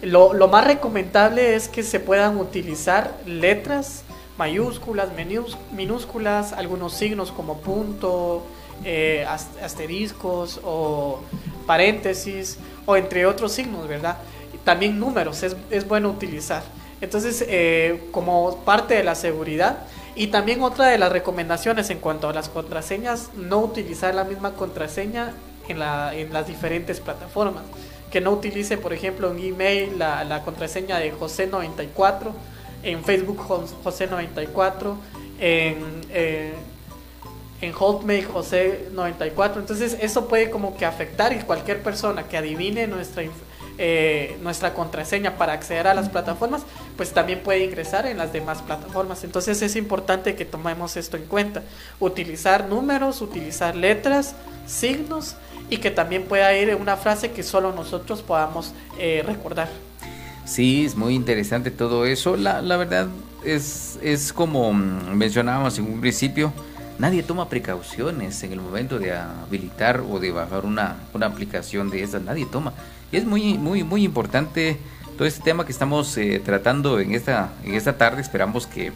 Lo, más recomendable es que se puedan utilizar letras mayúsculas, minúsculas, algunos signos como punto, eh, asteriscos o paréntesis o entre otros signos, ¿verdad? También números es, es bueno utilizar. Entonces, eh, como parte de la seguridad, y también otra de las recomendaciones en cuanto a las contraseñas, no utilizar la misma contraseña en, la, en las diferentes plataformas. Que no utilice, por ejemplo, en email la, la contraseña de José94, en Facebook José94, en, eh, en Hotmail José94. Entonces eso puede como que afectar y cualquier persona que adivine nuestra, eh, nuestra contraseña para acceder a las plataformas, pues también puede ingresar en las demás plataformas. Entonces es importante que tomemos esto en cuenta. Utilizar números, utilizar letras, signos y que también pueda ir una frase que solo nosotros podamos eh, recordar. Sí, es muy interesante todo eso. La, la verdad es, es como mencionábamos en un principio, nadie toma precauciones en el momento de habilitar o de bajar una, una aplicación de esas, nadie toma. Y es muy, muy, muy importante todo este tema que estamos eh, tratando en esta, en esta tarde. Esperamos que,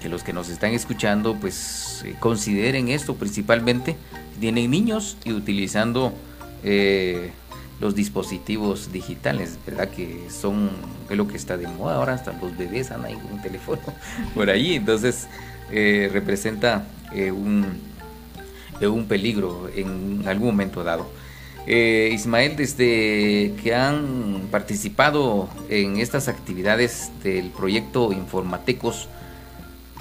que los que nos están escuchando pues eh, consideren esto principalmente. Tienen niños y utilizando eh, los dispositivos digitales, ¿verdad? Que son es lo que está de moda ahora, hasta los bebés andan ahí con un teléfono por ahí, entonces representa un, un peligro en algún momento dado. Eh, Ismael, desde que han participado en estas actividades del proyecto Informatecos,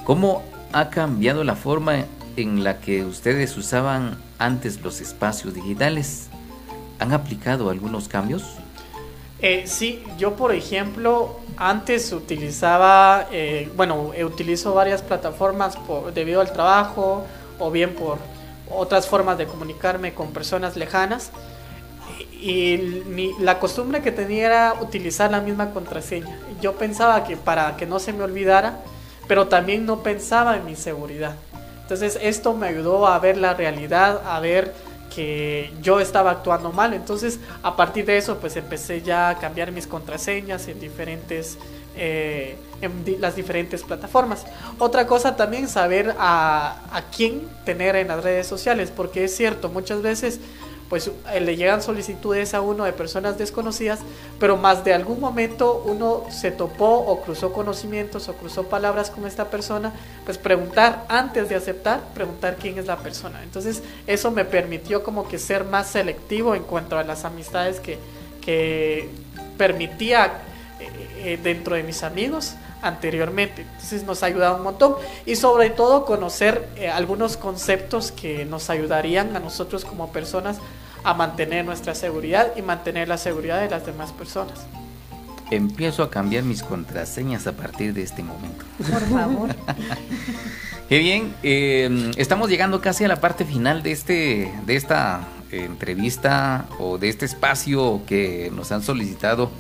¿cómo ha cambiado la forma en la que ustedes usaban antes los espacios digitales? ¿Han aplicado algunos cambios? Eh, sí, yo por ejemplo antes utilizaba, eh, bueno, utilizo varias plataformas por, debido al trabajo o bien por otras formas de comunicarme con personas lejanas y la costumbre que tenía era utilizar la misma contraseña. Yo pensaba que para que no se me olvidara, pero también no pensaba en mi seguridad. Entonces esto me ayudó a ver la realidad, a ver que yo estaba actuando mal. Entonces a partir de eso pues empecé ya a cambiar mis contraseñas en diferentes... Eh, en las diferentes plataformas. Otra cosa también saber a, a quién tener en las redes sociales, porque es cierto, muchas veces pues eh, le llegan solicitudes a uno de personas desconocidas, pero más de algún momento uno se topó o cruzó conocimientos o cruzó palabras con esta persona, pues preguntar antes de aceptar, preguntar quién es la persona. Entonces eso me permitió como que ser más selectivo en cuanto a las amistades que, que permitía eh, eh, dentro de mis amigos anteriormente. Entonces nos ha ayudado un montón y sobre todo conocer algunos conceptos que nos ayudarían a nosotros como personas a mantener nuestra seguridad y mantener la seguridad de las demás personas. Empiezo a cambiar mis contraseñas a partir de este momento. Por favor. Qué bien, em, estamos llegando casi a la parte final de, este, de esta entrevista o de este espacio que nos han solicitado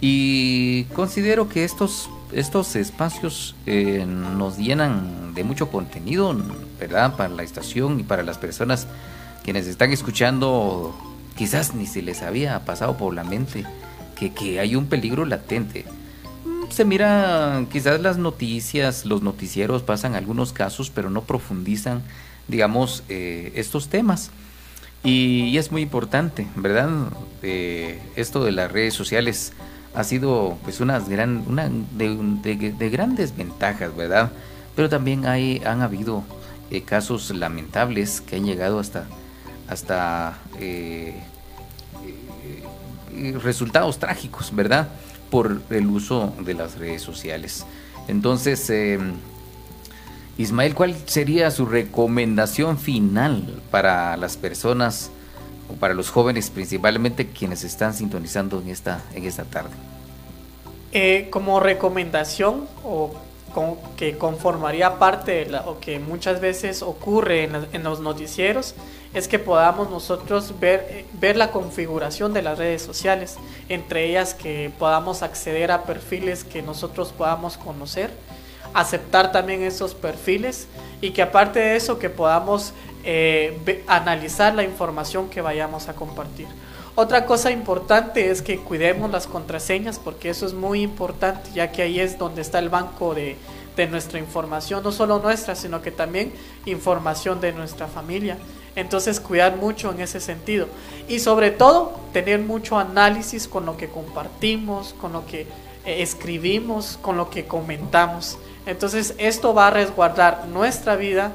y considero que estos, estos espacios eh, nos llenan de mucho contenido, ¿verdad? Para la estación y para las personas quienes están escuchando quizás ni se les había pasado por la mente que, hay un peligro latente. Mm, se mira quizás las noticias, los noticieros pasan algunos casos, pero no profundizan, digamos, eh, estos temas. Y, es muy importante, ¿verdad? Eh, esto de las redes sociales ha sido pues unas gran, una de, grandes ventajas, ¿verdad? Pero también hay, han habido eh, casos lamentables que han llegado hasta hasta eh, eh, resultados trágicos, ¿verdad? Por el uso de las redes sociales. Entonces, eh, Ismael, ¿cuál sería su recomendación final para las personas o para los jóvenes principalmente quienes están sintonizando en esta, en esta tarde? como recomendación o que conformaría parte de lo que muchas veces ocurre en, los noticieros es que podamos nosotros ver, ver la configuración de las redes sociales, entre ellas que podamos acceder a perfiles que nosotros podamos conocer, aceptar también esos perfiles y que aparte de eso que podamos eh, analizar la información que vayamos a compartir. Otra cosa importante es que cuidemos las contraseñas porque eso es muy importante ya que ahí es donde está el banco de, de nuestra información, no solo nuestra, sino que también información de nuestra familia. Entonces cuidar mucho en ese sentido. Y sobre todo tener mucho análisis con lo que compartimos, con lo que eh, escribimos, con lo que comentamos. Entonces esto va a resguardar nuestra vida,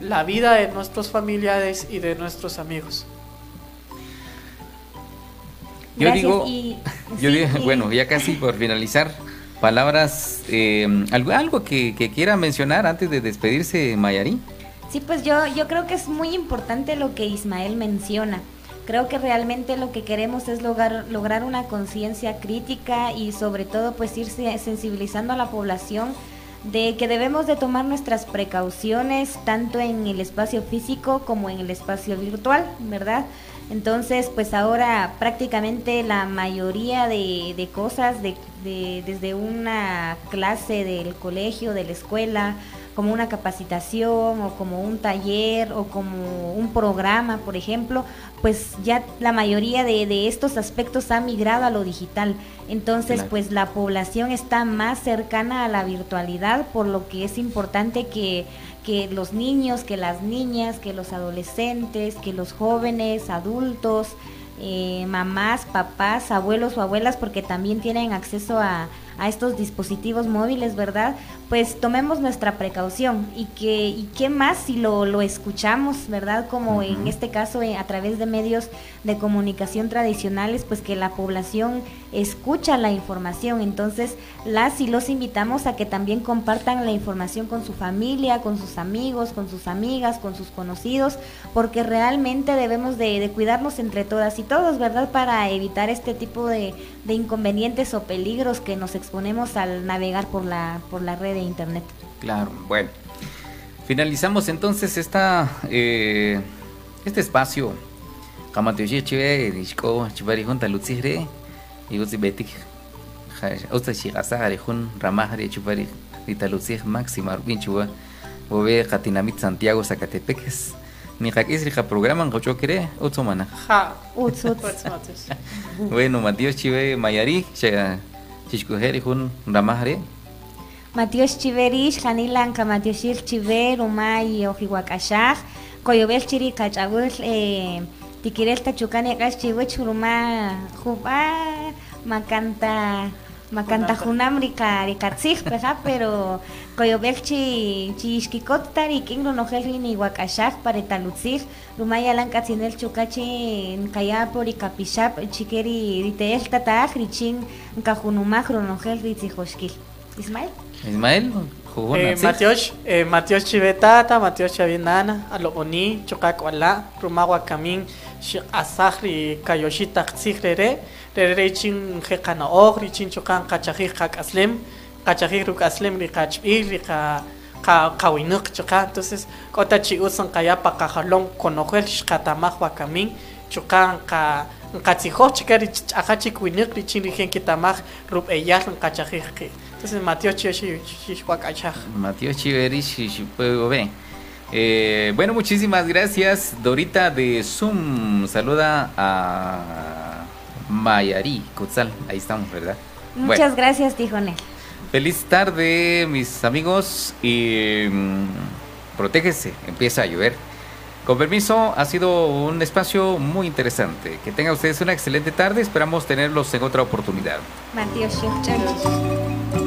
la vida de nuestros familiares y de nuestros amigos. Yo digo, yo digo bueno, ya casi por finalizar, palabras, eh, algo, algo que, que, quiera mencionar antes de despedirse, Mayarí. Sí, pues yo, yo creo que es muy importante lo que Ismael menciona. Creo que realmente lo que queremos es lograr, lograr una conciencia crítica y sobre todo pues irse sensibilizando a la población de que debemos de tomar nuestras precauciones tanto en el espacio físico como en el espacio virtual, ¿verdad? Entonces, pues ahora prácticamente la mayoría de, de cosas, de, desde una clase del colegio, de la escuela, como una capacitación o como un taller o como un programa, por ejemplo, pues ya la mayoría de, de estos aspectos ha migrado a lo digital. Entonces, pues la población está más cercana a la virtualidad, por lo que es importante que que los niños, que las niñas, que los adolescentes, que los jóvenes, adultos, eh, mamás, papás, abuelos o abuelas, porque también tienen acceso a, a estos dispositivos móviles, ¿verdad? Pues tomemos nuestra precaución y que y qué más si lo, lo escuchamos, ¿verdad? Como en este caso eh, a través de medios de comunicación tradicionales, pues que la población escucha la información. Entonces, las y los invitamos a que también compartan la información con su familia, con sus amigos, con sus amigas, con sus conocidos, porque realmente debemos de, de cuidarnos entre todas y todos, ¿verdad? Para evitar este tipo de, de inconvenientes o peligros que nos exponemos al navegar por la, por la red de internet. Claro, bueno. Finalizamos entonces esta eh, este espacio. Santiago Zacatepeques ni jakis rija programan gocho kere utso mana Ja. Uts, uts. bueno Matías chive mayari Tishkuherihun ramahari. Matios chiverish hanilanka matioshir chiver umay ojiwakashaj. Koyobel chiri kachagul eh, tikirel tachukan yakas chiwe churuma juba makanta Macanta Junamrica, Ricatzig, ¿verdad? Pero Coyobel Chi, Chishkikot, Tarikin, Ronogel, ni Huacashaj, Paretalutzig, Rumay Alanka, Cinel Chucachi, Nkayapor y Capishap, Chiqueri, Riteel Tataj, Richin, Nkajunumaj, Ronogel, Ritzijoshkil. Ismael? Ismael Eh, Matios, eh, Matios Chivetata, Matios Chavinana, Aloboni, Chocacuala, Rumawa Camin, Asahri, Kayoshita, Xigrere, Rere Chin. Kawinuk choca, entonces, Kota Chi usan Kayapa Kajalon, Conojel, Shkatamaj, Wakamin, Chocan, Ka. Nkatsijo, Chikari, Achachik, Winuk, Richin, Rigen, Kitamaj, Rub Eyal, Kachajik. Entonces. Eh, bueno, muchísimas gracias. Dorita de Zoom saluda a Mayari Kutzal. Ahí estamos, ¿verdad? Muchas Bueno, gracias, Tijonel. feliz tarde, mis amigos. Y mm, protégese, empieza a llover. Con permiso, ha sido un espacio muy interesante. Que tengan ustedes una excelente tarde. Esperamos tenerlos en otra oportunidad. Chihuacachaj.